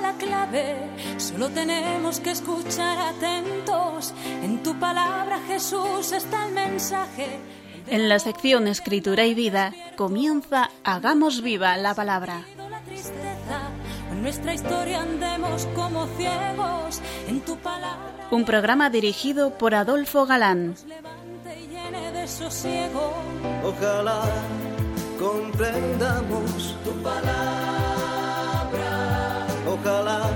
la clave, solo tenemos que escuchar atentos. En tu palabra, Jesús, está el mensaje. En la sección Escritura y Vida comienza Hagamos viva la palabra. En nuestra historia andemos como ciegos. En tu palabra. Un programa dirigido por Adolfo Galán. Ojalá comprendamos tu palabra. Ojalá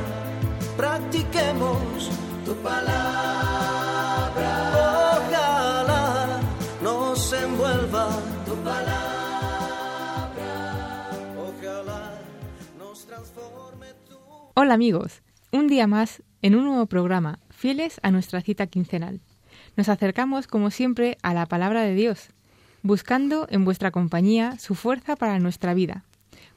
practiquemos tu palabra. Ojalá nos envuelva tu palabra. Ojalá nos transforme tu. Hola amigos, un día más en un nuevo programa, fieles a nuestra cita quincenal. Nos acercamos, como siempre, a la palabra de Dios, buscando en vuestra compañía su fuerza para nuestra vida,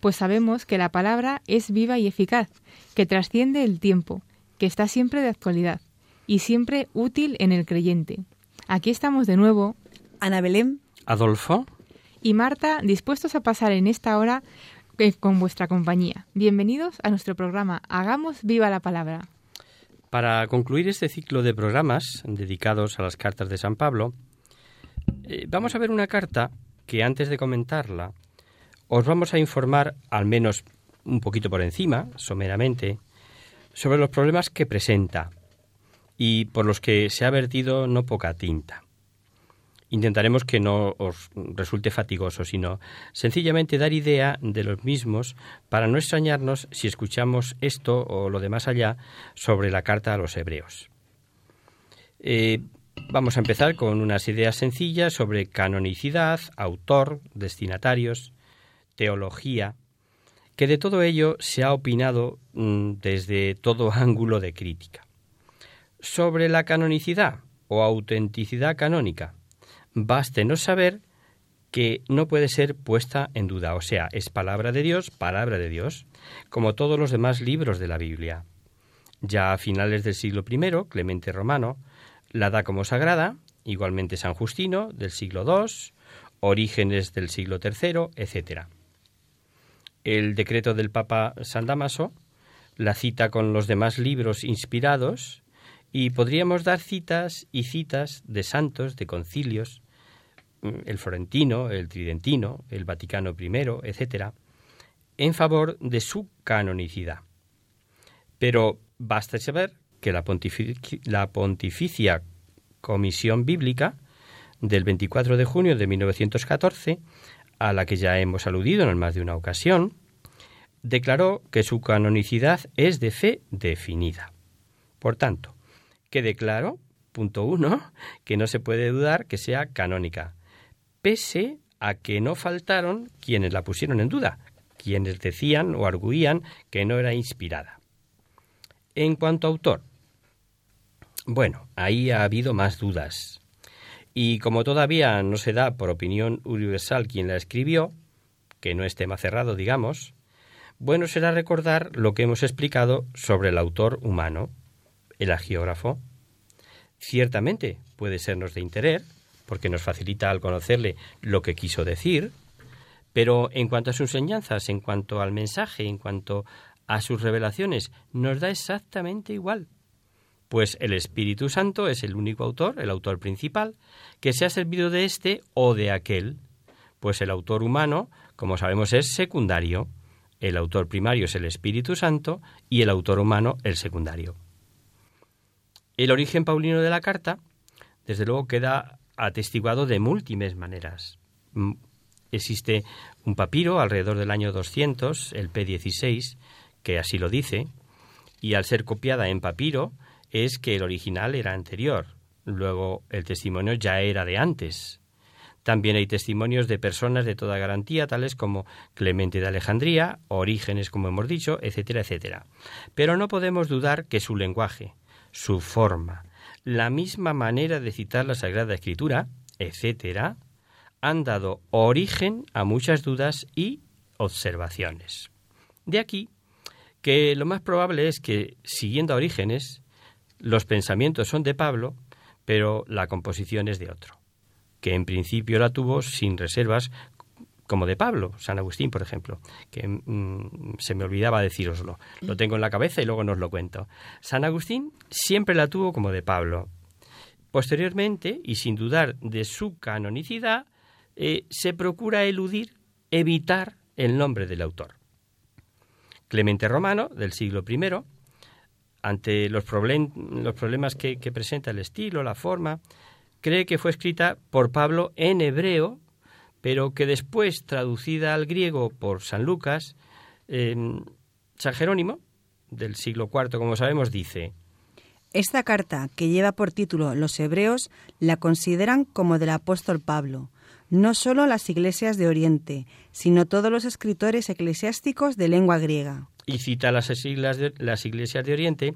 pues sabemos que la palabra es viva y eficaz, que trasciende el tiempo, que está siempre de actualidad y siempre útil en el creyente. Aquí estamos de nuevo, Ana Belén, Adolfo y Marta, dispuestos a pasar en esta hora eh, con vuestra compañía. Bienvenidos a nuestro programa Hagamos viva la palabra. Para concluir este ciclo de programas dedicados a las cartas de San Pablo, eh, vamos a ver una carta que antes de comentarla os vamos a informar, al menos un poquito por encima, someramente, sobre los problemas que presenta y por los que se ha vertido no poca tinta. Intentaremos que no os resulte fatigoso, sino sencillamente dar idea de los mismos para no extrañarnos si escuchamos esto o lo de más allá sobre la carta a los hebreos. Eh, vamos a empezar con unas ideas sencillas sobre canonicidad, autor, destinatarios, teología, que de todo ello se ha opinado mm, desde todo ángulo de crítica. Sobre la canonicidad o autenticidad canónica, no saber que no puede ser puesta en duda, o sea, es palabra de Dios, palabra de Dios, como todos los demás libros de la Biblia. Ya a finales del siglo I, Clemente Romano la da como sagrada, igualmente San Justino del siglo II, Orígenes del siglo III, etc. El decreto del Papa San Damaso la cita con los demás libros inspirados y podríamos dar citas y citas de santos, de concilios, el florentino, el tridentino, el Vaticano I, etc., en favor de su canonicidad. Pero basta saber que la, la Pontificia Comisión Bíblica del 24 de junio de 1914, a la que ya hemos aludido en más de una ocasión, declaró que su canonicidad es de fe definida. Por tanto, quede claro, punto uno, que no se puede dudar que sea canónica, pese a que no faltaron quienes la pusieron en duda, quienes decían o arguían que no era inspirada. En cuanto a autor, bueno, ahí ha habido más dudas. Y como todavía no se da por opinión universal quien la escribió, que no es tema cerrado, digamos, bueno será recordar lo que hemos explicado sobre el autor humano, el agiógrafo. Ciertamente puede sernos de interés, porque nos facilita al conocerle lo que quiso decir, pero en cuanto a sus enseñanzas, en cuanto al mensaje, en cuanto a sus revelaciones, nos da exactamente igual. Pues el Espíritu Santo es el único autor, el autor principal, que se ha servido de este o de aquel, pues el autor humano, como sabemos, es secundario. El autor primario es el Espíritu Santo y el autor humano el secundario. El origen paulino de la carta, desde luego, queda atestiguado de múltiples maneras. Mm, existe un papiro alrededor del año 200, el P16, que así lo dice, y al ser copiada en papiro es que el original era anterior, luego el testimonio ya era de antes. También hay testimonios de personas de toda garantía, tales como Clemente de Alejandría, Orígenes, como hemos dicho, etcétera, etcétera. Pero no podemos dudar que su lenguaje, su forma, la misma manera de citar la Sagrada Escritura, etcétera, han dado origen a muchas dudas y observaciones. De aquí que lo más probable es que, siguiendo a Orígenes, los pensamientos son de Pablo, pero la composición es de otro, que en principio la tuvo sin reservas como de Pablo, San Agustín, por ejemplo, que mm, se me olvidaba decíroslo. Lo tengo en la cabeza y luego nos lo cuento. San Agustín siempre la tuvo como de Pablo. Posteriormente, y sin dudar de su canonicidad, eh, se procura eludir, evitar el nombre del autor. Clemente Romano, del siglo I, ante los, problemas que, presenta el estilo, la forma, cree que fue escrita por Pablo en hebreo pero que después, traducida al griego por San Lucas, San Jerónimo, del siglo IV, como sabemos, dice, Esta carta, que lleva por título Los Hebreos, la consideran como del apóstol Pablo, no solo las iglesias de Oriente, sino todos los escritores eclesiásticos de lengua griega. Y cita las, de, las iglesias de Oriente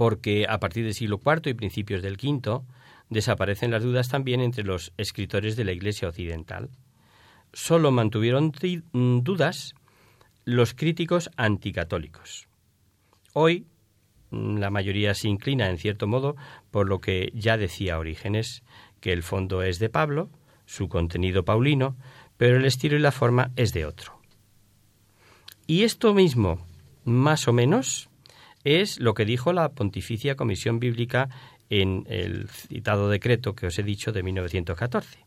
porque a partir del siglo IV y principios del V, desaparecen las dudas también entre los escritores de la Iglesia occidental. Solo mantuvieron mm, dudas los críticos anticatólicos. Hoy mm, la mayoría se inclina, en cierto modo, por lo que ya decía Orígenes, que el fondo es de Pablo, su contenido paulino, pero el estilo y la forma es de otro. Y esto mismo, más o menos, es lo que dijo la Pontificia Comisión Bíblica en el citado decreto que os he dicho de 1914,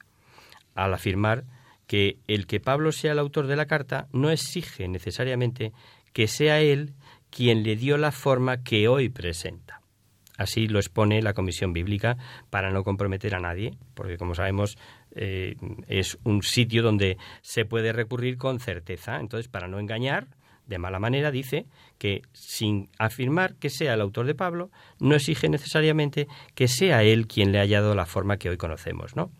al afirmar que el que Pablo sea el autor de la carta no exige necesariamente que sea él quien le dio la forma que hoy presenta. Así lo expone la Comisión Bíblica para no comprometer a nadie, porque como sabemos eh, es un sitio donde se puede recurrir con certeza. Entonces, para no engañar, de mala manera, dice que sin afirmar que sea el autor de Pablo, no exige necesariamente que sea él quien le haya dado la forma que hoy conocemos, ¿no?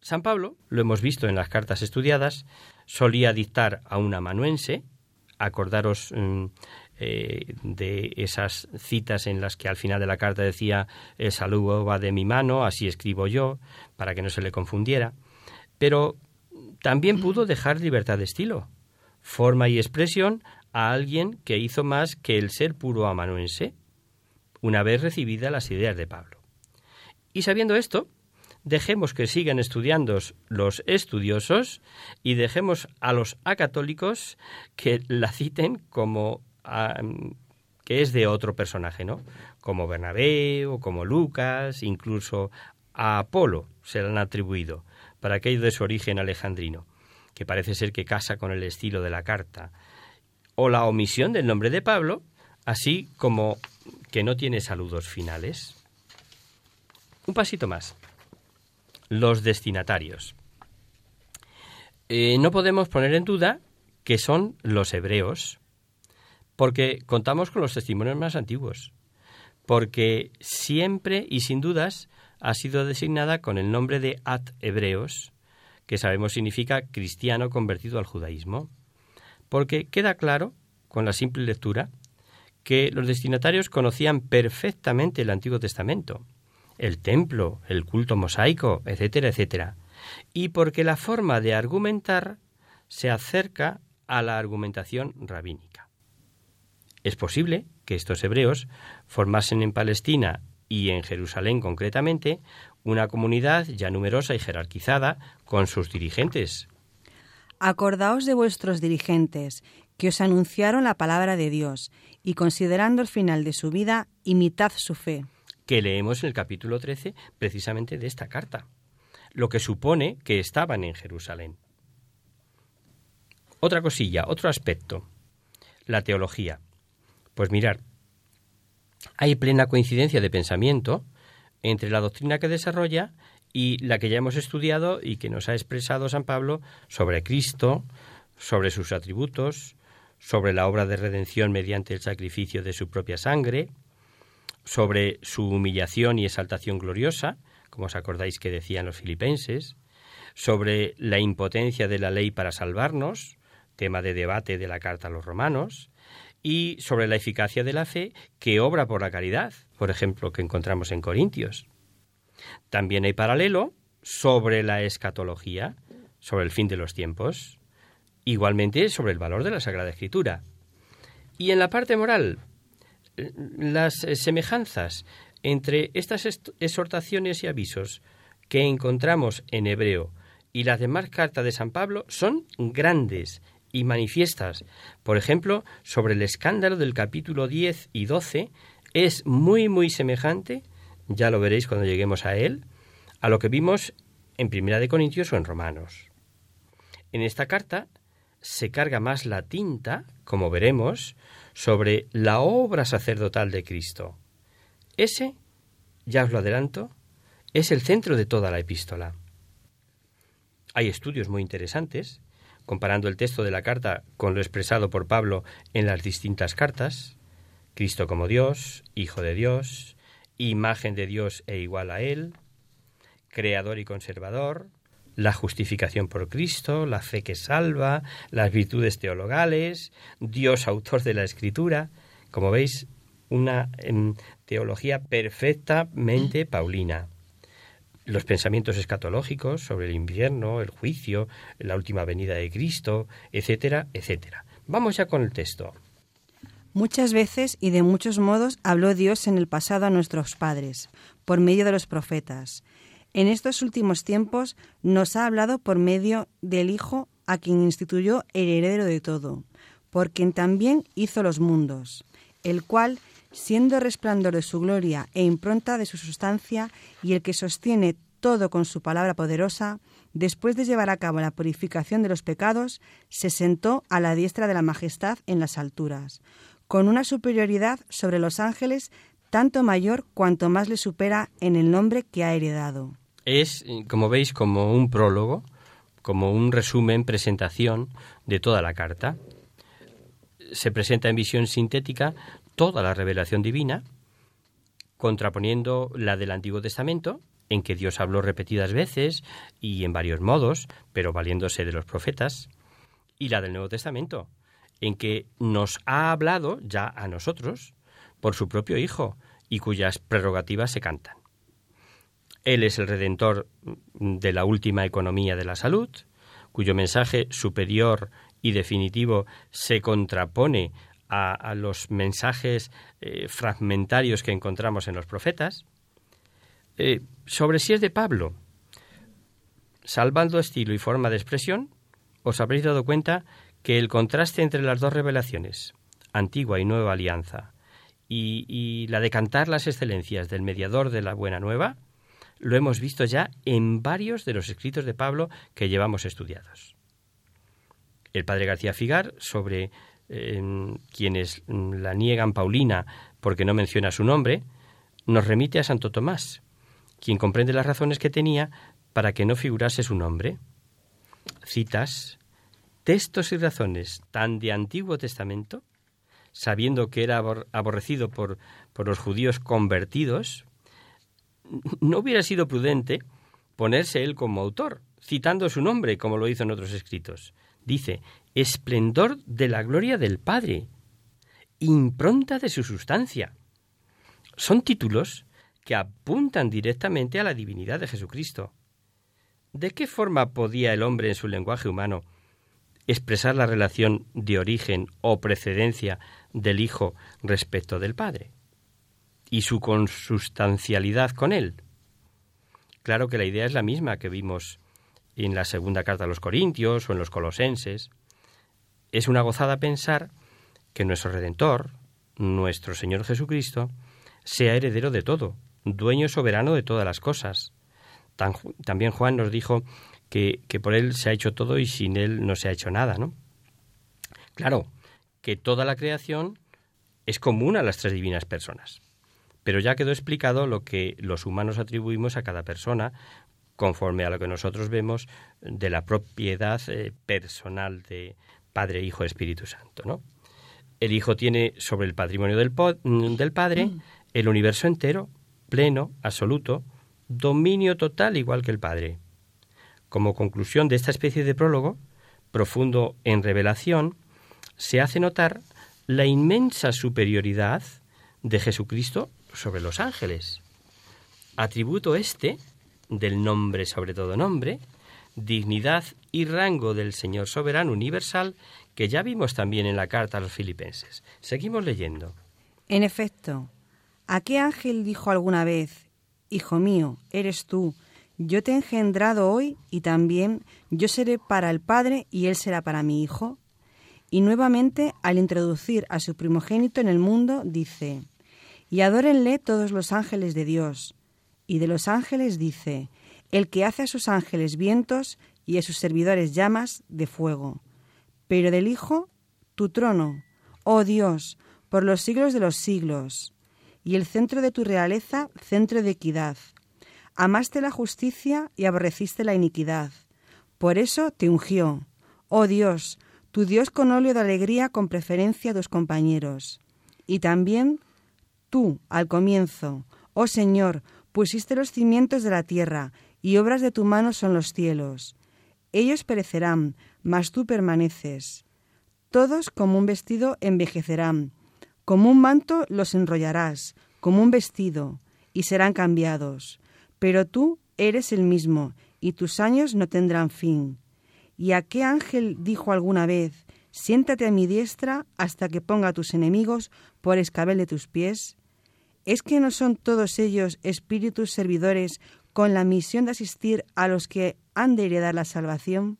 San Pablo, lo hemos visto en las cartas estudiadas, solía dictar a un amanuense, acordaros mm, eh, de esas citas en las que al final de la carta decía el saludo va de mi mano, así escribo yo, para que no se le confundiera, pero también pudo dejar libertad de estilo forma y expresión a alguien que hizo más que el ser puro amanuense, una vez recibidas las ideas de Pablo. Y sabiendo esto, dejemos que sigan estudiando los estudiosos y dejemos a los acatólicos que la citen como que es de otro personaje, ¿no? Como Bernabé o como Lucas, incluso a Apolo se le han atribuido, para aquello de su origen alejandrino que parece ser que casa con el estilo de la carta, o la omisión del nombre de Pablo, así como que no tiene saludos finales. Un pasito más. Los destinatarios. Eh, no podemos poner en duda que son los hebreos, porque contamos con los testimonios más antiguos, porque siempre y sin dudas ha sido designada con el nombre de At Hebreos, que sabemos significa cristiano convertido al judaísmo, porque queda claro, con la simple lectura, que los destinatarios conocían perfectamente el Antiguo Testamento, el templo, el culto mosaico, etcétera, etcétera, y porque la forma de argumentar se acerca a la argumentación rabínica. Es posible que estos hebreos formasen en Palestina y en Jerusalén concretamente una comunidad ya numerosa y jerarquizada con sus dirigentes. Acordaos de vuestros dirigentes, que os anunciaron la palabra de Dios, y considerando el final de su vida, imitad su fe. Que leemos en el capítulo 13 precisamente de esta carta, lo que supone que estaban en Jerusalén. Otra cosilla, otro aspecto, la teología. Pues mirar, hay plena coincidencia de pensamiento entre la doctrina que desarrolla y la que ya hemos estudiado y que nos ha expresado San Pablo sobre Cristo, sobre sus atributos, sobre la obra de redención mediante el sacrificio de su propia sangre, sobre su humillación y exaltación gloriosa, como os acordáis que decían los filipenses, sobre la impotencia de la ley para salvarnos, tema de debate de la carta a los romanos, y sobre la eficacia de la fe que obra por la caridad, por ejemplo, que encontramos en Corintios. También hay paralelo sobre la escatología, sobre el fin de los tiempos, igualmente sobre el valor de la Sagrada Escritura. Y en la parte moral, las semejanzas entre estas exhortaciones y avisos que encontramos en hebreo y las demás cartas de San Pablo son grandes y manifiestas. Por ejemplo, sobre el escándalo del capítulo 10 y 12 es muy muy semejante, ya lo veréis cuando lleguemos a él, a lo que vimos en Primera de Corintios o en Romanos. En esta carta se carga más la tinta, como veremos, sobre la obra sacerdotal de Cristo. Ese, ya os lo adelanto, es el centro de toda la epístola. Hay estudios muy interesantes, comparando el texto de la carta con lo expresado por Pablo en las distintas cartas, Cristo como Dios, Hijo de Dios, imagen de Dios e igual a Él, creador y conservador, la justificación por Cristo, la fe que salva, las virtudes teologales, Dios autor de la Escritura. Como veis, una em, teología perfectamente paulina. Los pensamientos escatológicos sobre el invierno, el juicio, la última venida de Cristo, etcétera, etcétera. Vamos ya con el texto. Muchas veces y de muchos modos habló Dios en el pasado a nuestros padres, por medio de los profetas en estos últimos tiempos nos ha hablado por medio del Hijo a quien instituyó el heredero de todo, por quien también hizo los mundos, el cual, siendo resplandor de su gloria e impronta de su sustancia, y el que sostiene todo con su palabra poderosa, después de llevar a cabo la purificación de los pecados, se sentó a la diestra de la majestad en las alturas, con una superioridad sobre los ángeles tanto mayor cuanto más le supera en el nombre que ha heredado es, como veis, como un prólogo, como un resumen, presentación de toda la carta. Se presenta en visión sintética toda la revelación divina, contraponiendo la del Antiguo Testamento, en que Dios habló repetidas veces y en varios modos, pero valiéndose de los profetas, y la del Nuevo Testamento, en que nos ha hablado ya a nosotros por su propio Hijo y cuyas prerrogativas se cantan. Él es el redentor de la última economía de la salud, cuyo mensaje superior y definitivo se contrapone a, los mensajes eh, fragmentarios que encontramos en los profetas. Eh, sobre si es de Pablo, salvando estilo y forma de expresión, os habréis dado cuenta que el contraste entre las dos revelaciones, antigua y nueva alianza, y, y la de cantar las excelencias del mediador de la buena nueva, lo hemos visto ya en varios de los escritos de Pablo que llevamos estudiados. El padre García Figar, sobre quienes la niegan Paulina porque no menciona su nombre, nos remite a Santo Tomás, quien comprende las razones que tenía para que no figurase su nombre. Citas, textos y razones tan de Antiguo Testamento, sabiendo que era aborrecido por, por los judíos convertidos, no hubiera sido prudente ponerse él como autor, citando su nombre, como lo hizo en otros escritos. Dice, esplendor de la gloria del Padre, impronta de su sustancia. Son títulos que apuntan directamente a la divinidad de Jesucristo. ¿De qué forma podía el hombre en su lenguaje humano expresar la relación de origen o precedencia del Hijo respecto del Padre? y su consustancialidad con él. Claro que la idea es la misma que vimos en la segunda carta a los Corintios o en los Colosenses. Es una gozada pensar que nuestro Redentor, nuestro Señor Jesucristo, sea heredero de todo, dueño soberano de todas las cosas. también Juan nos dijo que, que por Él se ha hecho todo y sin Él no se ha hecho nada, ¿no? Claro, que toda la creación es común a las tres divinas personas pero ya quedó explicado lo que los humanos atribuimos a cada persona conforme a lo que nosotros vemos de la propiedad eh, personal de Padre, Hijo, Espíritu Santo, ¿no? El Hijo tiene sobre el patrimonio del, del Padre mm. el universo entero, pleno, absoluto, dominio total igual que el Padre. Como conclusión de esta especie de prólogo, profundo en revelación, se hace notar la inmensa superioridad de Jesucristo sobre los ángeles. Atributo este, del nombre sobre todo nombre, dignidad y rango del Señor soberano universal, que ya vimos también en la carta a los filipenses. Seguimos leyendo. En efecto, ¿a qué ángel dijo alguna vez, Hijo mío, eres tú, yo te he engendrado hoy y también yo seré para el Padre y él será para mi Hijo. Y nuevamente, al introducir a su primogénito en el mundo, dice, y adórenle todos los ángeles de Dios. Y de los ángeles dice, el que hace a sus ángeles vientos y a sus servidores llamas de fuego. Pero del Hijo, tu trono, oh Dios, por los siglos de los siglos, y el centro de tu realeza, centro de equidad. Amaste la justicia y aborreciste la iniquidad. Por eso te ungió, oh Dios, tu Dios con óleo de alegría con preferencia a tus compañeros. Y también tú, al comienzo, oh Señor, pusiste los cimientos de la tierra, y obras de tu mano son los cielos. Ellos perecerán, mas tú permaneces. Todos como un vestido envejecerán, como un manto los enrollarás, como un vestido, y serán cambiados. Pero tú eres el mismo, y tus años no tendrán fin. ¿Y a qué ángel dijo alguna vez, siéntate a mi diestra hasta que ponga a tus enemigos por escabel de tus pies? ¿Es que no son todos ellos espíritus servidores con la misión de asistir a los que han de heredar la salvación?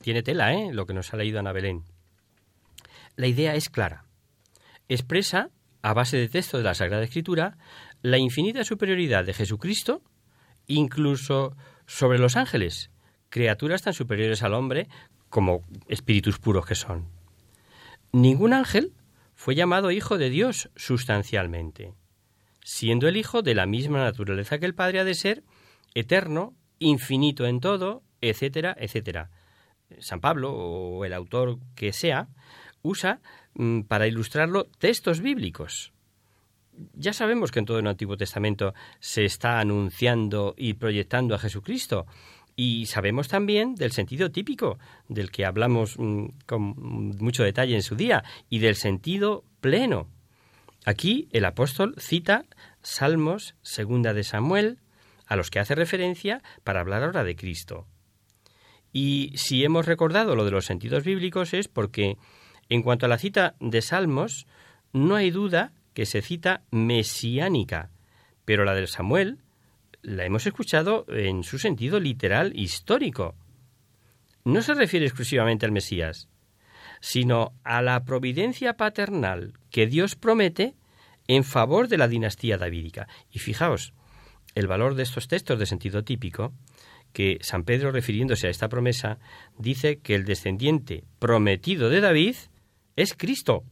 tiene tela, ¿eh? Lo que nos ha leído Ana Belén. La idea es clara. Expresa, a base de texto de la Sagrada Escritura, la infinita superioridad de Jesucristo, incluso sobre los ángeles, criaturas tan superiores al hombre como espíritus puros que son. Ningún ángel fue llamado hijo de Dios sustancialmente, siendo el hijo de la misma naturaleza que el Padre ha de ser, eterno, infinito en todo, etcétera, etcétera. San Pablo, o el autor que sea, usa mm, para ilustrarlo textos bíblicos. Ya sabemos que en todo el Antiguo Testamento se está anunciando y proyectando a Jesucristo, y sabemos también del sentido típico, del que hablamos mm, con mucho detalle en su día, y del sentido pleno. Aquí el apóstol cita Salmos, segunda de Samuel, a los que hace referencia para hablar ahora de Cristo. Y si hemos recordado lo de los sentidos bíblicos es porque, en cuanto a la cita de Salmos, no hay duda que se cita mesiánica, pero la del Samuel la hemos escuchado en su sentido literal histórico. No se refiere exclusivamente al Mesías, sino a la providencia paternal que Dios promete en favor de la dinastía davídica. Y fijaos, el valor de estos textos de sentido típico, que San Pedro, refiriéndose a esta promesa, dice que el descendiente prometido de David es Cristo,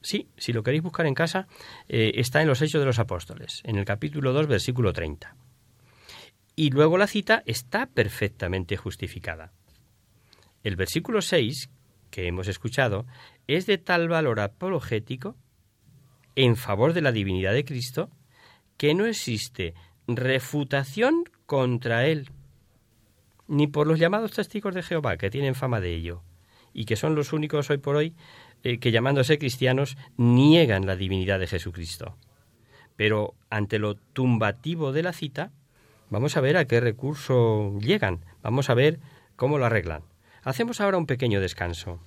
Sí, si lo queréis buscar en casa, eh, está en los Hechos de los Apóstoles, en el capítulo 2, versículo 30. Y luego la cita está perfectamente justificada. El versículo 6, que hemos escuchado, es de tal valor apologético en favor de la divinidad de Cristo que no existe refutación contra él, ni por los llamados testigos de Jehová, que tienen fama de ello, y que son los únicos hoy por hoy eh, que llamándose cristianos niegan la divinidad de Jesucristo. Pero ante lo tumbativo de la cita, vamos a ver a qué recurso llegan, vamos a ver cómo lo arreglan. Hacemos ahora un pequeño descanso.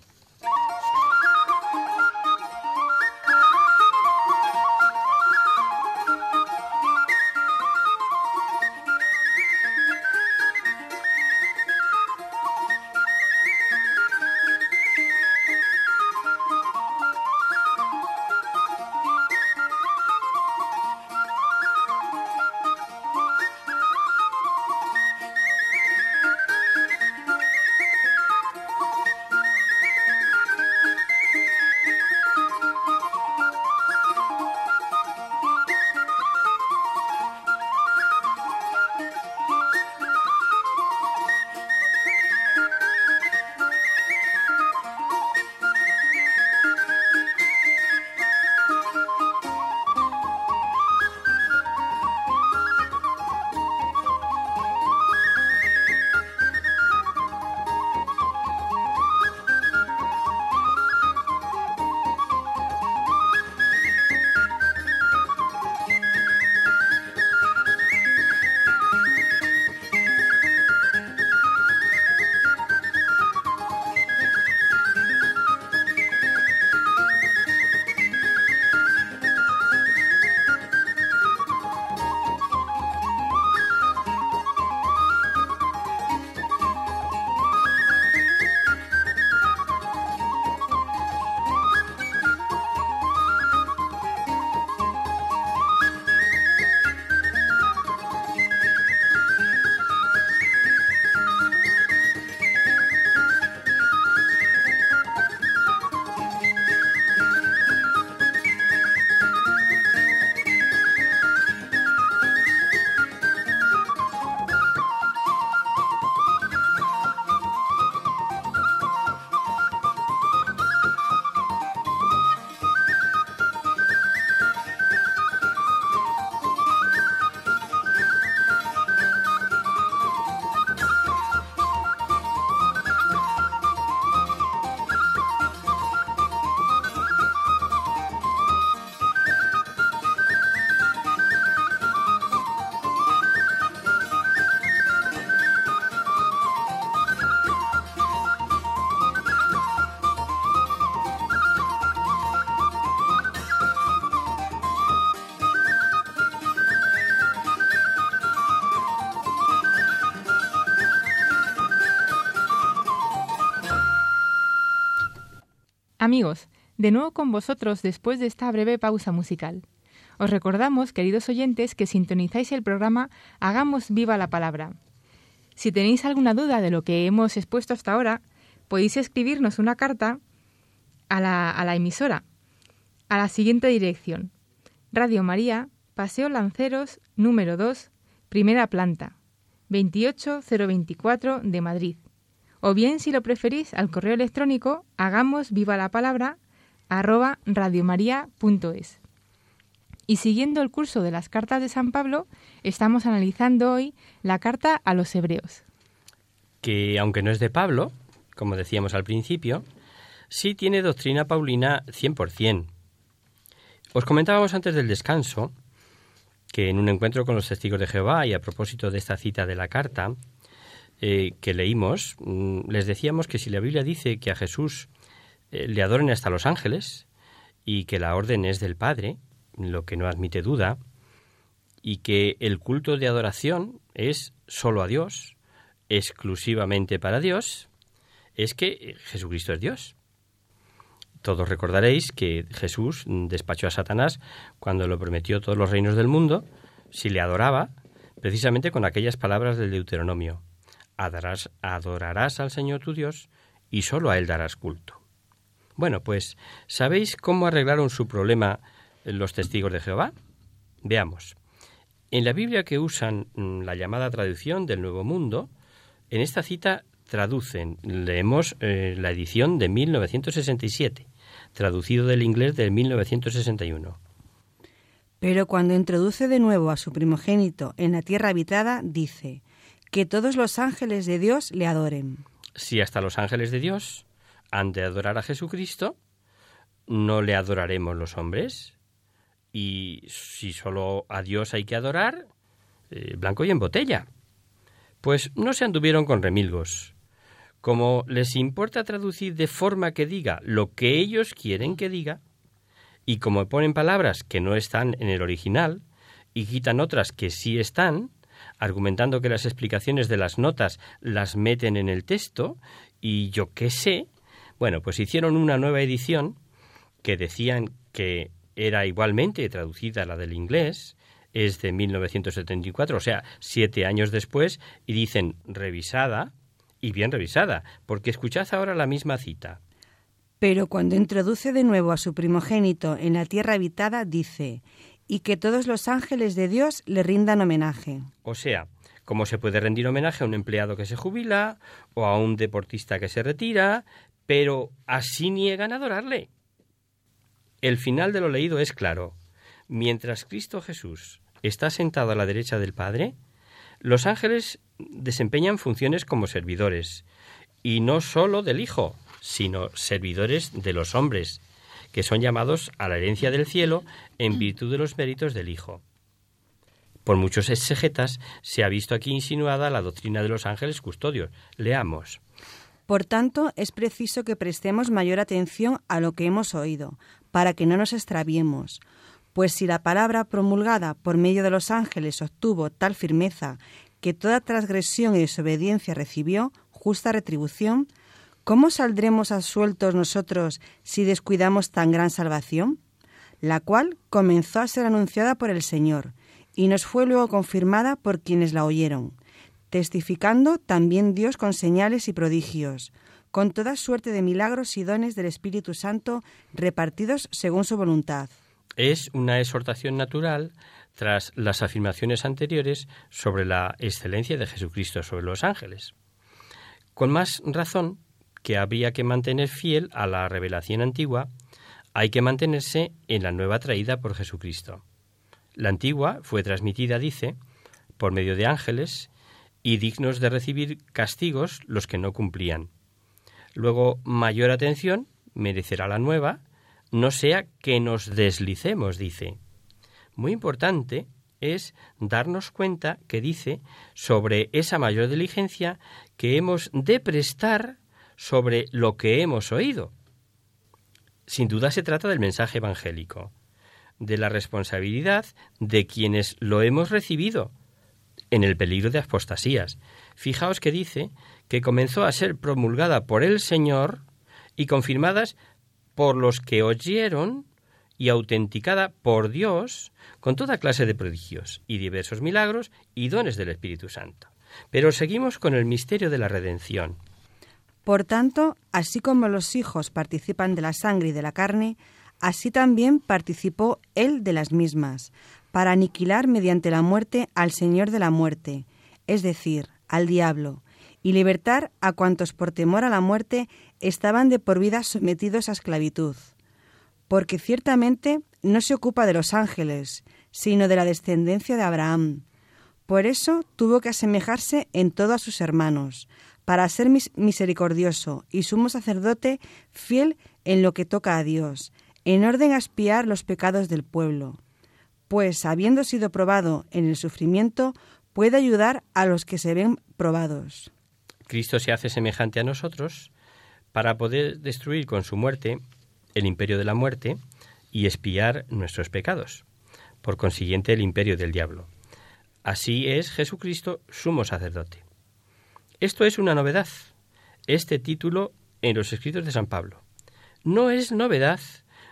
Amigos, de nuevo con vosotros después de esta breve pausa musical. Os recordamos, queridos oyentes, que sintonizáis el programa Hagamos viva la palabra. Si tenéis alguna duda de lo que hemos expuesto hasta ahora, podéis escribirnos una carta a la, a la emisora, a la siguiente dirección. Radio María, Paseo Lanceros, número 2, primera planta, 28024 de Madrid. O bien, si lo preferís, al correo electrónico hagamos viva la palabra arroba radiomaria.es. Y siguiendo el curso de las cartas de San Pablo, estamos analizando hoy la carta a los hebreos. Que aunque no es de Pablo, como decíamos al principio, sí tiene doctrina paulina 100%. Os comentábamos antes del descanso que en un encuentro con los testigos de Jehová y a propósito de esta cita de la carta eh, que leímos, mm, les decíamos que si la Biblia dice que a Jesús eh, le adoren hasta los ángeles y que la orden es del Padre, lo que no admite duda, y que el culto de adoración es solo a Dios, exclusivamente para Dios, es que Jesucristo es Dios. Todos recordaréis que Jesús despachó a Satanás cuando lo prometió todos los reinos del mundo, si le adoraba, precisamente con aquellas palabras del Deuteronomio. Adorarás, adorarás al Señor tu Dios y solo a Él darás culto. Bueno, pues ¿sabéis cómo arreglaron su problema los testigos de Jehová? Veamos. En la Biblia que usan mm, la llamada traducción del Nuevo Mundo, en esta cita traducen, leemos eh, la edición de 1967, traducido del inglés de 1961. Pero cuando introduce de nuevo a su primogénito en la tierra habitada, dice, que todos los ángeles de Dios le adoren. Si hasta los ángeles de Dios han de adorar a Jesucristo, ¿no le adoraremos los hombres? Y si solo a Dios hay que adorar, eh, blanco y en botella. Pues no se anduvieron con remilgos. Como les importa traducir de forma que diga lo que ellos quieren que diga, y como ponen palabras que no están en el original y quitan otras que sí están, argumentando que las explicaciones de las notas las meten en el texto, y yo qué sé, bueno, pues hicieron una nueva edición que decían que era igualmente traducida a la del inglés, es de 1974, o sea, siete años después, y dicen revisada, y bien revisada, porque escuchad ahora la misma cita. Pero cuando introduce de nuevo a su primogénito en la tierra habitada, dice, y que todos los ángeles de Dios le rindan homenaje. O sea, ¿cómo se puede rendir homenaje a un empleado que se jubila o a un deportista que se retira, pero así niegan a adorarle? El final de lo leído es claro. Mientras Cristo Jesús está sentado a la derecha del Padre, los ángeles desempeñan funciones como servidores, y no sólo del Hijo, sino servidores de los hombres, que son llamados a la herencia del cielo en virtud de los méritos del Hijo. Por muchos exegetas se ha visto aquí insinuada la doctrina de los ángeles custodios. Leamos. Por tanto, es preciso que prestemos mayor atención a lo que hemos oído, para que no nos extraviemos. Pues si la palabra promulgada por medio de los ángeles obtuvo tal firmeza que toda transgresión y desobediencia recibió justa retribución, ¿cómo saldremos absueltos nosotros si descuidamos tan gran salvación? La cual comenzó a ser anunciada por el Señor y nos fue luego confirmada por quienes la oyeron, testificando también Dios con señales y prodigios, con toda suerte de milagros y dones del Espíritu Santo repartidos según su voluntad. Es una exhortación natural tras las afirmaciones anteriores sobre la excelencia de Jesucristo sobre los ángeles. Con más razón que habría que mantener fiel a la revelación antigua, hay que mantenerse en la nueva traída por Jesucristo. La antigua fue transmitida, dice, por medio de ángeles y dignos de recibir castigos los que no cumplían. Luego, mayor atención merecerá la nueva, no sea que nos deslicemos, dice. Muy importante es darnos cuenta que dice sobre esa mayor diligencia que hemos de prestar sobre lo que hemos oído. Sin duda se trata del mensaje evangélico, de la responsabilidad de quienes lo hemos recibido, en el peligro de apostasías. Fijaos que dice que comenzó a ser promulgada por el Señor y confirmadas por los que oyeron y autenticada por Dios con toda clase de prodigios y diversos milagros y dones del Espíritu Santo. Pero seguimos con el misterio de la redención. Por tanto, así como los hijos participan de la sangre y de la carne, así también participó él de las mismas, para aniquilar mediante la muerte al Señor de la muerte, es decir, al diablo, y libertar a cuantos por temor a la muerte estaban de por vida sometidos a esclavitud. Porque ciertamente no se ocupa de los ángeles, sino de la descendencia de Abraham. Por eso tuvo que asemejarse en todo a sus hermanos, para ser misericordioso y sumo sacerdote fiel en lo que toca a Dios, en orden a espiar los pecados del pueblo. Pues, habiendo sido probado en el sufrimiento, puede ayudar a los que se ven probados. Cristo se hace semejante a nosotros para poder destruir con su muerte el imperio de la muerte y espiar nuestros pecados, por consiguiente el imperio del diablo. Así es Jesucristo sumo sacerdote. Esto es una novedad, este título en los escritos de San Pablo. No es novedad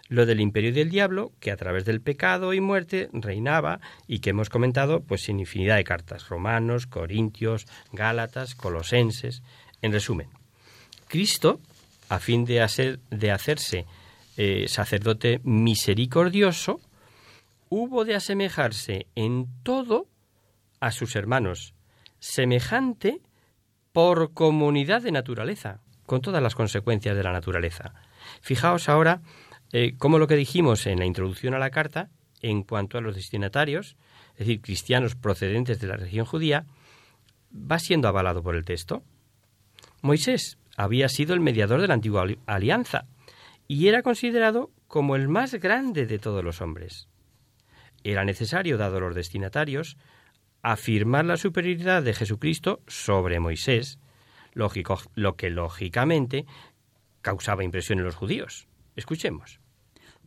lo del imperio del diablo, que a través del pecado y muerte reinaba y que hemos comentado pues en infinidad de cartas, romanos, corintios, gálatas, colosenses. En resumen, Cristo, a fin de, hacer, de hacerse eh, sacerdote misericordioso, hubo de asemejarse en todo a sus hermanos, semejante por comunidad de naturaleza, con todas las consecuencias de la naturaleza. Fijaos ahora eh, cómo lo que dijimos en la introducción a la carta, en cuanto a los destinatarios, es decir, cristianos procedentes de la región judía, va siendo avalado por el texto. Moisés había sido el mediador de la antigua alianza y era considerado como el más grande de todos los hombres. Era necesario, dado los destinatarios, afirmar la superioridad de Jesucristo sobre Moisés, lógico, lo que lógicamente causaba impresión en los judíos. Escuchemos.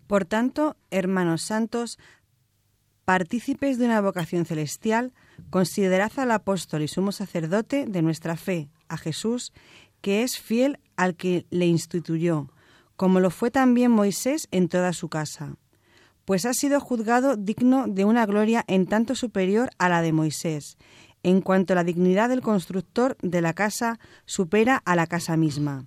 Por tanto, hermanos santos, partícipes de una vocación celestial, considerad al apóstol y sumo sacerdote de nuestra fe, a Jesús, que es fiel al que le instituyó, como lo fue también Moisés en toda su casa pues ha sido juzgado digno de una gloria en tanto superior a la de Moisés, en cuanto la dignidad del constructor de la casa supera a la casa misma,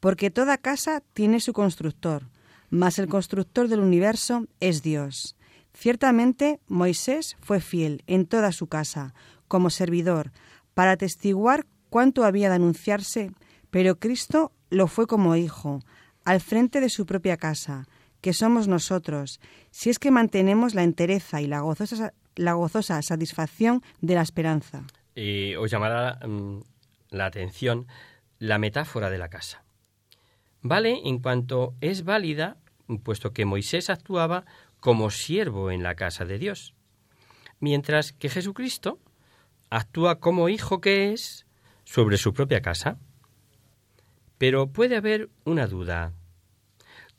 porque toda casa tiene su constructor, mas el constructor del universo es Dios. Ciertamente Moisés fue fiel en toda su casa, como servidor, para atestiguar cuánto había de anunciarse, pero Cristo lo fue como hijo, al frente de su propia casa, que somos nosotros, si es que mantenemos la entereza y la gozosa, la gozosa satisfacción de la esperanza. Y os llamará mm, la atención la metáfora de la casa. Vale en cuanto es válida, puesto que Moisés actuaba como siervo en la casa de Dios, mientras que Jesucristo actúa como hijo que es sobre su propia casa. Pero puede haber una duda.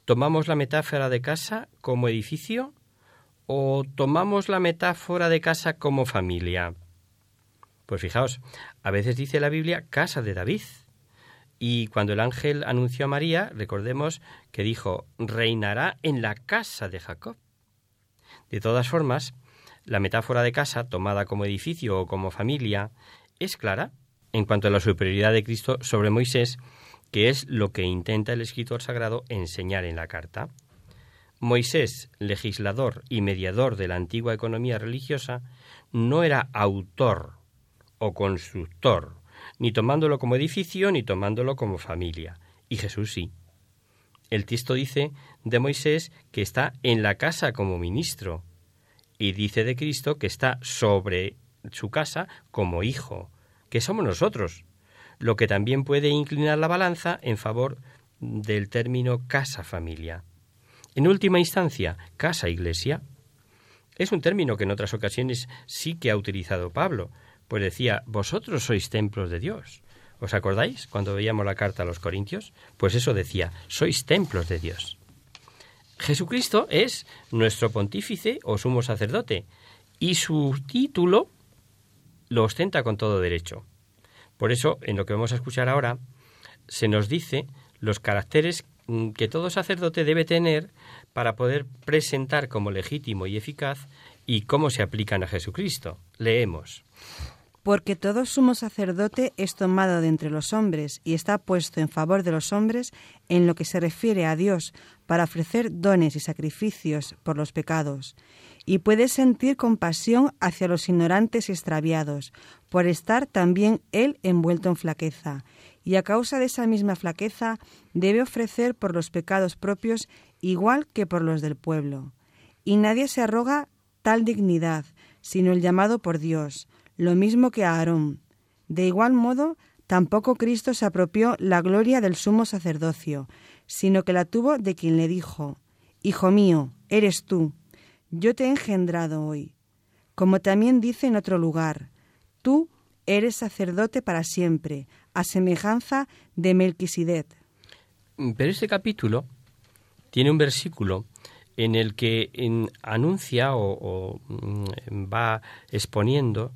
¿Tomamos la metáfora de casa como edificio o tomamos la metáfora de casa como familia? Pues fijaos, a veces dice la Biblia casa de David. Y cuando el ángel anunció a María, recordemos que dijo, reinará en la casa de Jacob. De todas formas, la metáfora de casa, tomada como edificio o como familia, es clara en cuanto a la superioridad de Cristo sobre Moisés que es lo que intenta el escritor sagrado enseñar en la carta. Moisés, legislador y mediador de la antigua economía religiosa, no era autor o constructor, ni tomándolo como edificio ni tomándolo como familia, y Jesús sí. El texto dice de Moisés que está en la casa como ministro, y dice de Cristo que está sobre su casa como hijo, que somos nosotros, lo que también puede inclinar la balanza en favor del término casa-familia. En última instancia, casa-iglesia es un término que en otras ocasiones sí que ha utilizado Pablo, pues decía, vosotros sois templos de Dios. ¿Os acordáis cuando veíamos la carta a los Corintios? Pues eso decía, sois templos de Dios. Jesucristo es nuestro pontífice o sumo sacerdote, y su título lo ostenta con todo derecho. Por eso, en lo que vamos a escuchar ahora, se nos dice los caracteres mm, que todo sacerdote debe tener para poder presentar como legítimo y eficaz y cómo se aplican a Jesucristo. Leemos. Porque todo sumo sacerdote es tomado de entre los hombres y está puesto en favor de los hombres en lo que se refiere a Dios para ofrecer dones y sacrificios por los pecados, y puede sentir compasión hacia los ignorantes y extraviados, por estar también él envuelto en flaqueza, y a causa de esa misma flaqueza debe ofrecer por los pecados propios igual que por los del pueblo. Y nadie se arroga tal dignidad, sino el llamado por Dios, lo mismo que a Aarón. De igual modo, tampoco Cristo se apropió la gloria del sumo sacerdocio, sino que la tuvo de quien le dijo, Hijo mío, eres tú, yo te he engendrado hoy. Como también dice en otro lugar, tú eres sacerdote para siempre, a semejanza de Melquisedec. Pero este capítulo tiene un versículo en el que anuncia o, mm, va exponiendo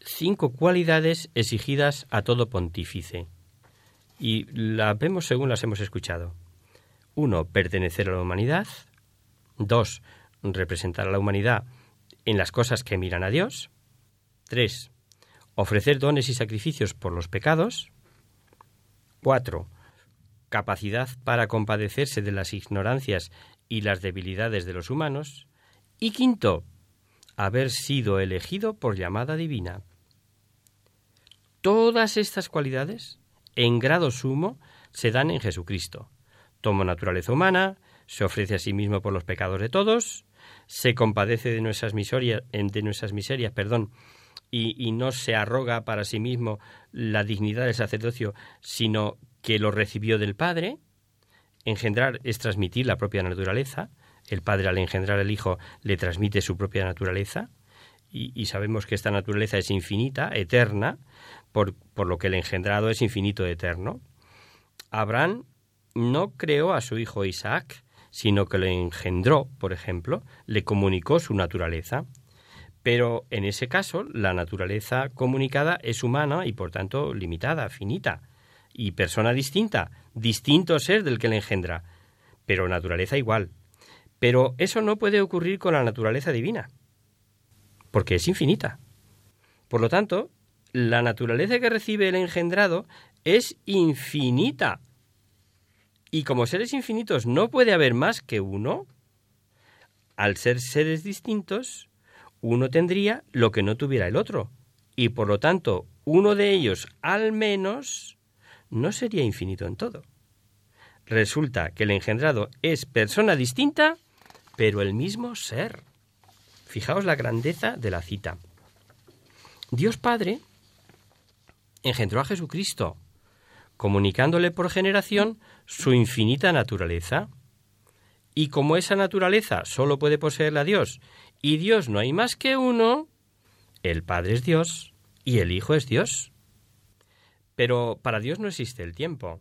cinco cualidades exigidas a todo pontífice. Y las vemos según las hemos escuchado. Uno, pertenecer a la humanidad. Dos, representar a la humanidad en las cosas que miran a Dios. Tres, ofrecer dones y sacrificios por los pecados. Cuatro, capacidad para compadecerse de las ignorancias y las debilidades de los humanos. Y quinto, haber sido elegido por llamada divina. Todas estas cualidades, en grado sumo, se dan en Jesucristo. Toma naturaleza humana, se ofrece a sí mismo por los pecados de todos, se compadece de nuestras miserias, de nuestras miserias perdón, y, y, no se arroga para sí mismo la dignidad del sacerdocio, sino que lo recibió del Padre. Engendrar es transmitir la propia naturaleza. El Padre al engendrar al Hijo le transmite su propia naturaleza. Y, y sabemos que esta naturaleza es infinita, eterna, por, por lo que el engendrado es infinito eterno. Abraham no creó a su hijo Isaac, sino que lo engendró, por ejemplo, le comunicó su naturaleza. Pero en ese caso, la naturaleza comunicada es humana y por tanto limitada, finita, y persona distinta, distinto ser del que le engendra, pero naturaleza igual. Pero eso no puede ocurrir con la naturaleza divina, porque es infinita. Por lo tanto, la naturaleza que recibe el engendrado es infinita, y como seres infinitos no puede haber más que uno, al ser seres distintos, uno tendría lo que no tuviera el otro. Y por lo tanto, uno de ellos al menos no sería infinito en todo. Resulta que el engendrado es persona distinta, pero el mismo ser. Fijaos la grandeza de la cita. Dios Padre engendró a Jesucristo, comunicándole por generación su infinita naturaleza. Y como esa naturaleza solo puede poseerla Dios, y Dios no hay más que uno, el Padre es Dios y el Hijo es Dios. Pero para Dios no existe el tiempo.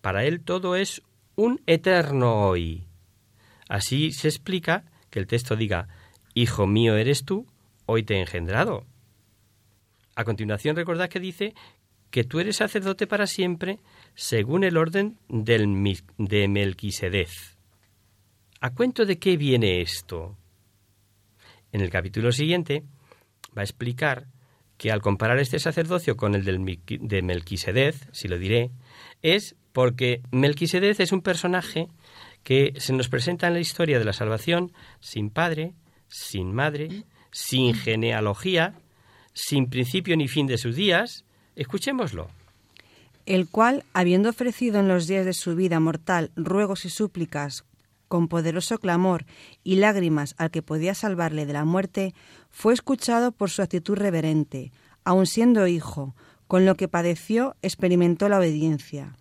Para Él todo es un eterno hoy. Así se explica que el texto diga, Hijo mío eres tú, hoy te he engendrado. A continuación recordad que dice que tú eres sacerdote para siempre según el orden del, de Melquisedec. ¿A cuento de qué viene esto? En el capítulo siguiente va a explicar que al comparar este sacerdocio con el del, de Melquisedec, si lo diré, es porque Melquisedec es un personaje que se nos presenta en la historia de la salvación sin padre, sin madre, sin genealogía, sin principio ni fin de sus días, Escuchémoslo. El cual, habiendo ofrecido en los días de su vida mortal ruegos y súplicas con poderoso clamor y lágrimas al que podía salvarle de la muerte, fue escuchado por su actitud reverente, aun siendo hijo, con lo que padeció experimentó la obediencia,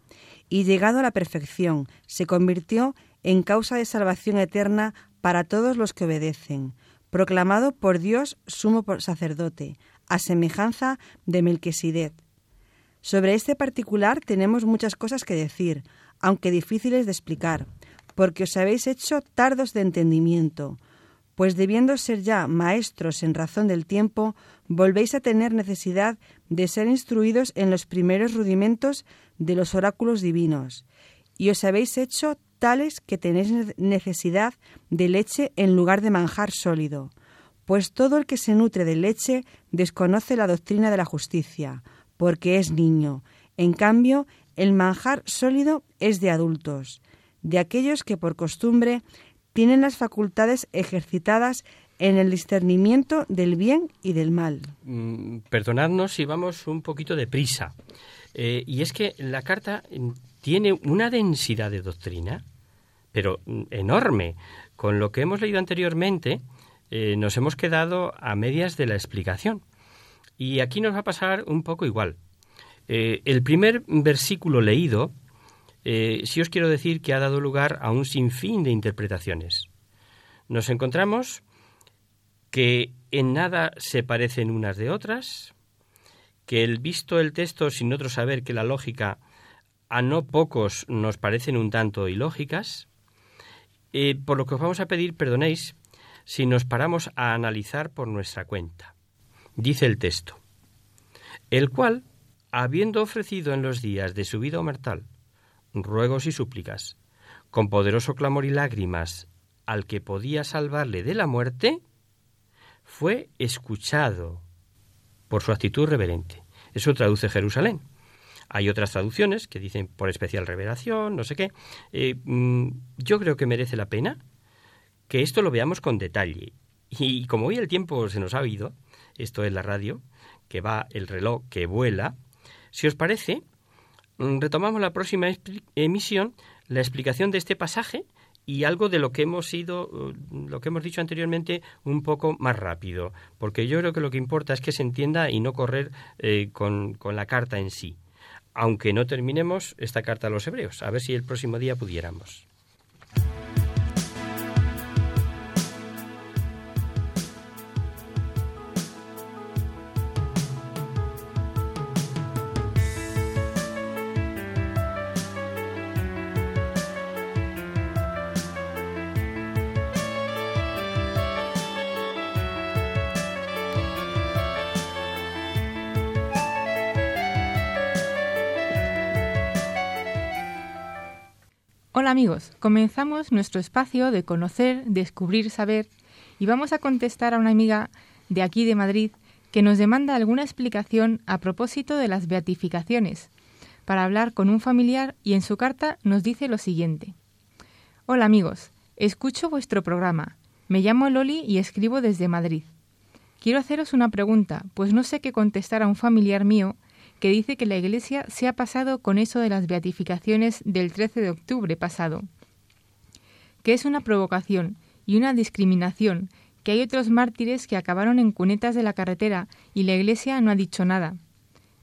y llegado a la perfección, se convirtió en causa de salvación eterna para todos los que obedecen, proclamado por Dios sumo sacerdote, a semejanza de Melquisedec. Sobre este particular tenemos muchas cosas que decir, aunque difíciles de explicar, porque os habéis hecho tardos de entendimiento, pues debiendo ser ya maestros en razón del tiempo, volvéis a tener necesidad de ser instruidos en los primeros rudimentos de los oráculos divinos, y os habéis hecho tales que tenéis necesidad de leche en lugar de manjar sólido, pues todo el que se nutre de leche desconoce la doctrina de la justicia, porque es niño. En cambio, el manjar sólido es de adultos, de aquellos que por costumbre tienen las facultades ejercitadas en el discernimiento del bien y del mal. Mm, perdonadnos si vamos un poquito de prisa. Eh, y es que la carta mm, tiene una densidad de doctrina, pero mm, enorme. Con lo que hemos leído anteriormente, eh, nos hemos quedado a medias de la explicación. Y aquí nos va a pasar un poco igual. Eh, el primer versículo leído, sí os quiero decir que ha dado lugar a un sinfín de interpretaciones. Nos encontramos que en nada se parecen unas de otras, que el visto el texto sin otro saber que la lógica a no pocos nos parecen un tanto ilógicas, eh, por lo que os vamos a pedir perdonéis si nos paramos a analizar por nuestra cuenta. Dice el texto, el cual, habiendo ofrecido en los días de su vida mortal ruegos y súplicas, con poderoso clamor y lágrimas, al que podía salvarle de la muerte, fue escuchado por su actitud reverente. Eso traduce Jerusalén. Hay otras traducciones que dicen por especial revelación, no sé qué. Eh, mm, yo creo que merece la pena que esto lo veamos con detalle. Y como hoy el tiempo se nos ha ido, esto es la radio, que va el reloj que vuela, si os parece, mm, retomamos la próxima emisión la explicación de este pasaje y algo de lo que hemos ido, uh, lo que hemos dicho anteriormente, un poco más rápido, porque yo creo que lo que importa es que se entienda y no correr eh, con, con la carta en sí, aunque no terminemos esta carta a los hebreos, a ver si el próximo día pudiéramos. Hola amigos, comenzamos nuestro espacio de conocer, descubrir, saber y vamos a contestar a una amiga de aquí de Madrid que nos demanda alguna explicación a propósito de las beatificaciones, para hablar con un familiar y en su carta nos dice lo siguiente. Hola amigos, escucho vuestro programa. Me llamo Loli y escribo desde Madrid. Quiero haceros una pregunta, pues no sé qué contestar a un familiar mío que dice que la Iglesia se ha pasado con eso de las beatificaciones del 13 de octubre pasado, que es una provocación y una discriminación, que hay otros mártires que acabaron en cunetas de la carretera y la Iglesia no ha dicho nada.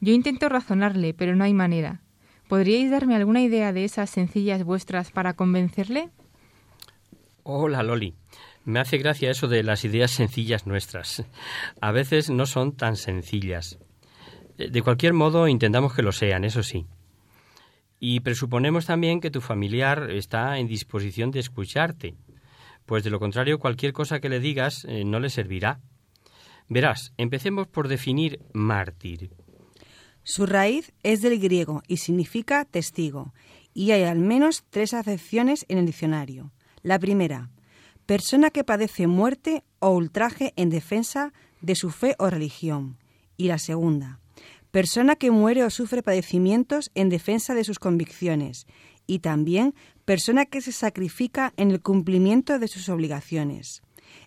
Yo intento razonarle, pero no hay manera. ¿Podríais darme alguna idea de esas sencillas vuestras para convencerle? Hola, Loli. Me hace gracia eso de las ideas sencillas nuestras. A veces no son tan sencillas. De cualquier modo, intentamos que lo sean, eso sí. Y presuponemos también que tu familiar está en disposición de escucharte, pues de lo contrario cualquier cosa que le digas eh, no le servirá. Verás, empecemos por definir mártir. Su raíz es del griego y significa testigo, y hay al menos tres acepciones en el diccionario. La primera, persona que padece muerte o ultraje en defensa de su fe o religión. Y la segunda, persona que muere o sufre padecimientos en defensa de sus convicciones y también persona que se sacrifica en el cumplimiento de sus obligaciones.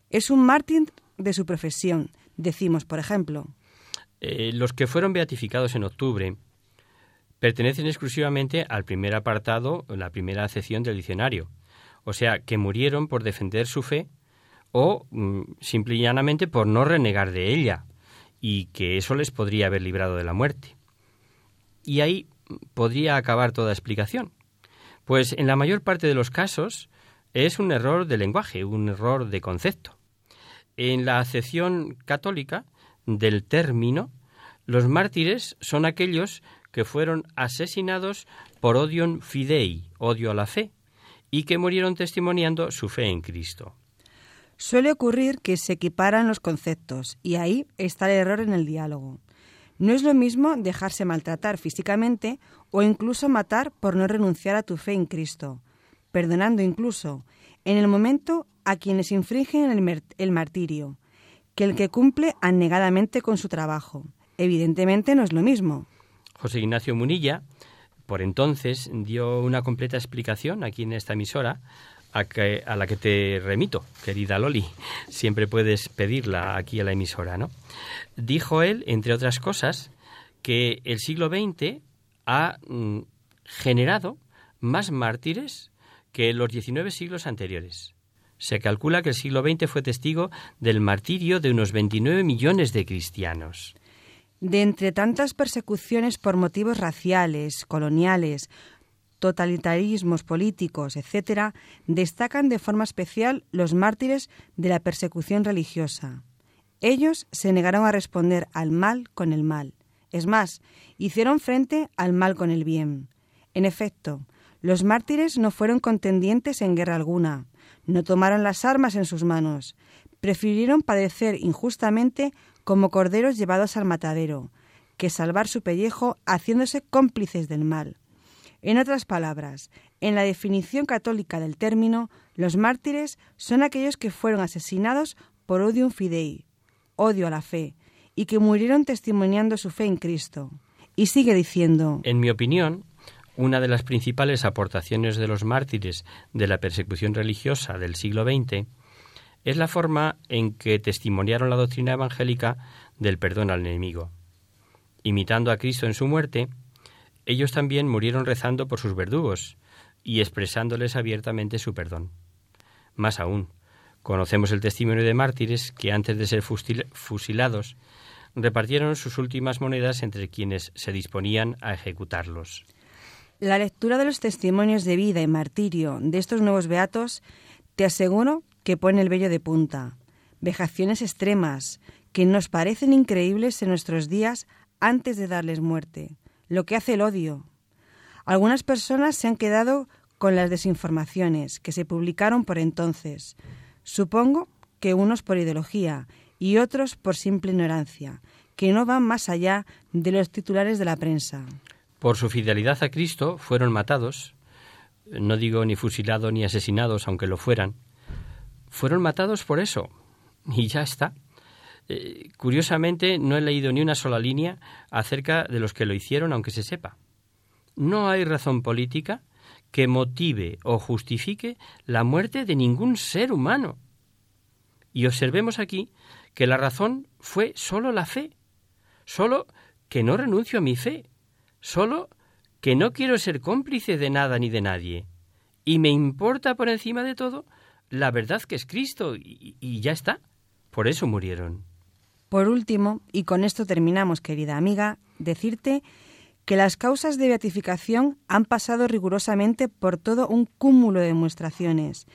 Es un mártir de su profesión, decimos, por ejemplo. Eh, los que fueron beatificados en octubre pertenecen exclusivamente al primer apartado, la primera acepción del diccionario, o sea, que murieron por defender su fe o mm, simple y llanamente por no renegar de ella, y que eso les podría haber librado de la muerte. Y ahí podría acabar toda explicación, pues en la mayor parte de los casos es un error de lenguaje, un error de concepto. En la acepción católica del término, los mártires son aquellos que fueron asesinados por odium fidei, odio a la fe, y que murieron testimoniando su fe en Cristo. Suele ocurrir que se equiparan los conceptos y ahí está el error en el diálogo. No es lo mismo dejarse maltratar físicamente o incluso matar por no renunciar a tu fe en Cristo, perdonando incluso, en el momento, a quienes infringen el, martirio, que el que cumple anegadamente con su trabajo. Evidentemente no es lo mismo. José Ignacio Munilla, por entonces, dio una completa explicación aquí en esta emisora a, la que te remito, querida Loli. Siempre puedes pedirla aquí a la emisora, ¿no? Dijo él, entre otras cosas, que el siglo XX ha mm, generado más mártires que los 19 siglos anteriores. Se calcula que el siglo XX fue testigo del martirio de unos 29 millones de cristianos. De entre tantas persecuciones por motivos raciales, coloniales, totalitarismos políticos, etc., destacan de forma especial los mártires de la persecución religiosa. Ellos se negaron a responder al mal con el mal. Es más, hicieron frente al mal con el bien. En efecto, los mártires no fueron contendientes en guerra alguna, no tomaron las armas en sus manos, prefirieron padecer injustamente como corderos llevados al matadero, que salvar su pellejo haciéndose cómplices del mal. En otras palabras, en la definición católica del término, los mártires son aquellos que fueron asesinados por odium fidei, odio a la fe, y que murieron testimoniando su fe en Cristo. Y sigue diciendo, En mi opinión, una de las principales aportaciones de los mártires de la persecución religiosa del siglo XX es la forma en que testimoniaron la doctrina evangélica del perdón al enemigo. Imitando a Cristo en su muerte, ellos también murieron rezando por sus verdugos y expresándoles abiertamente su perdón. Más aún, conocemos el testimonio de mártires que antes de ser fusilados repartieron sus últimas monedas entre quienes se disponían a ejecutarlos. La lectura de los testimonios de vida y martirio de estos nuevos beatos te aseguro que pone el vello de punta. Vejaciones extremas que nos parecen increíbles en nuestros días antes de darles muerte. Lo que hace el odio. Algunas personas se han quedado con las desinformaciones que se publicaron por entonces. Supongo que unos por ideología y otros por simple ignorancia, que no van más allá de los titulares de la prensa. Por su fidelidad a Cristo fueron matados, no digo ni fusilados ni asesinados, aunque lo fueran, fueron matados por eso. Y ya está. Eh, curiosamente, no he leído ni una sola línea acerca de los que lo hicieron, aunque se sepa. No hay razón política que motive o justifique la muerte de ningún ser humano. Y observemos aquí que la razón fue sólo la fe, sólo que no renuncio a mi fe, sólo que no quiero ser cómplice de nada ni de nadie, y me importa por encima de todo la verdad que es Cristo, y, y ya está. Por eso murieron. Por último, y con esto terminamos, querida amiga, decirte que las causas de beatificación han pasado rigurosamente por todo un cúmulo de demostraciones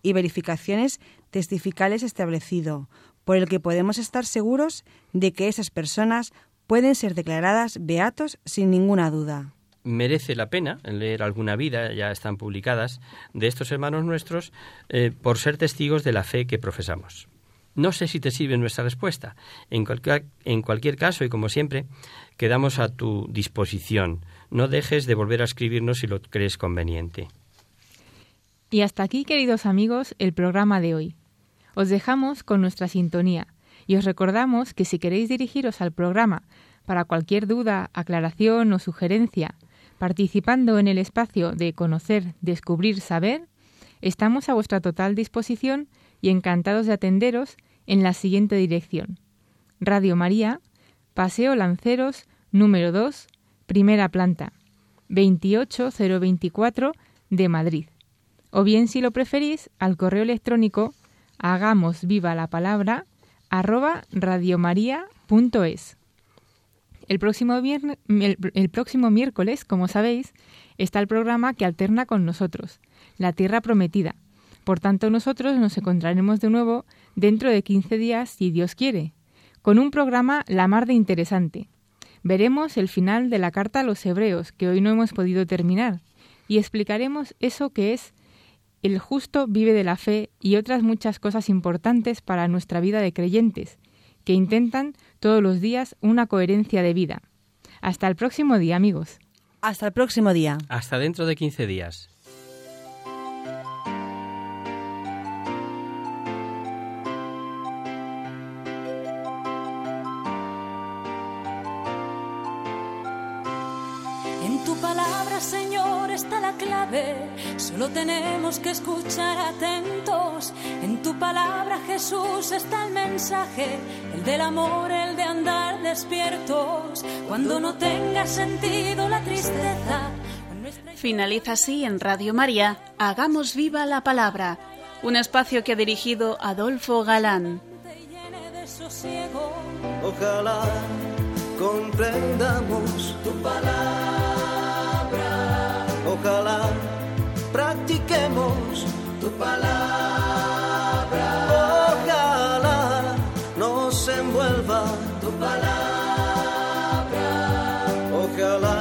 y verificaciones testificales establecido, por el que podemos estar seguros de que esas personas pueden ser declaradas beatos sin ninguna duda. Merece la pena leer alguna vida, ya están publicadas, de estos hermanos nuestros eh, por ser testigos de la fe que profesamos. No sé si te sirve nuestra respuesta. En cualquier, en cualquier caso, y como siempre, quedamos a tu disposición. No dejes de volver a escribirnos si lo crees conveniente. Y hasta aquí, queridos amigos, el programa de hoy. Os dejamos con nuestra sintonía y os recordamos que si queréis dirigiros al programa para cualquier duda, aclaración o sugerencia, participando en el espacio de conocer, descubrir, saber, estamos a vuestra total disposición y encantados de atenderos en la siguiente dirección. Radio María, Paseo Lanceros, número 2, primera planta, 28024 de Madrid. O bien, si lo preferís, al correo electrónico hagamos viva la palabra arroba radiomaria.es. El próximo, viernes, el, el próximo miércoles, como sabéis, está el programa que alterna con nosotros, La Tierra Prometida. Por tanto, nosotros nos encontraremos de nuevo dentro de 15 días, si Dios quiere, con un programa la mar de interesante. Veremos el final de la carta a los hebreos, que hoy no hemos podido terminar, y explicaremos eso que es el justo vive de la fe y otras muchas cosas importantes para nuestra vida de creyentes, que intentan todos los días una coherencia de vida. Hasta el próximo día, amigos. Hasta el próximo día. Hasta dentro de 15 días. Solo tenemos que escuchar atentos. En tu palabra, Jesús, está el mensaje. El del amor, el de andar despiertos. Cuando no tenga sentido la tristeza. Finaliza así en Radio María, Hagamos viva la palabra, un espacio que ha dirigido Adolfo Galán. Ojalá comprendamos tu palabra. Ojalá practiquemos tu palabra. Ojalá nos envuelva tu palabra. Ojalá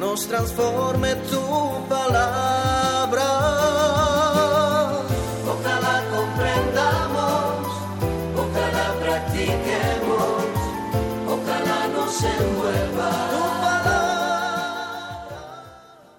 nos transforme tu palabra. Ojalá comprendamos, ojalá practiquemos, ojalá nos envuelva.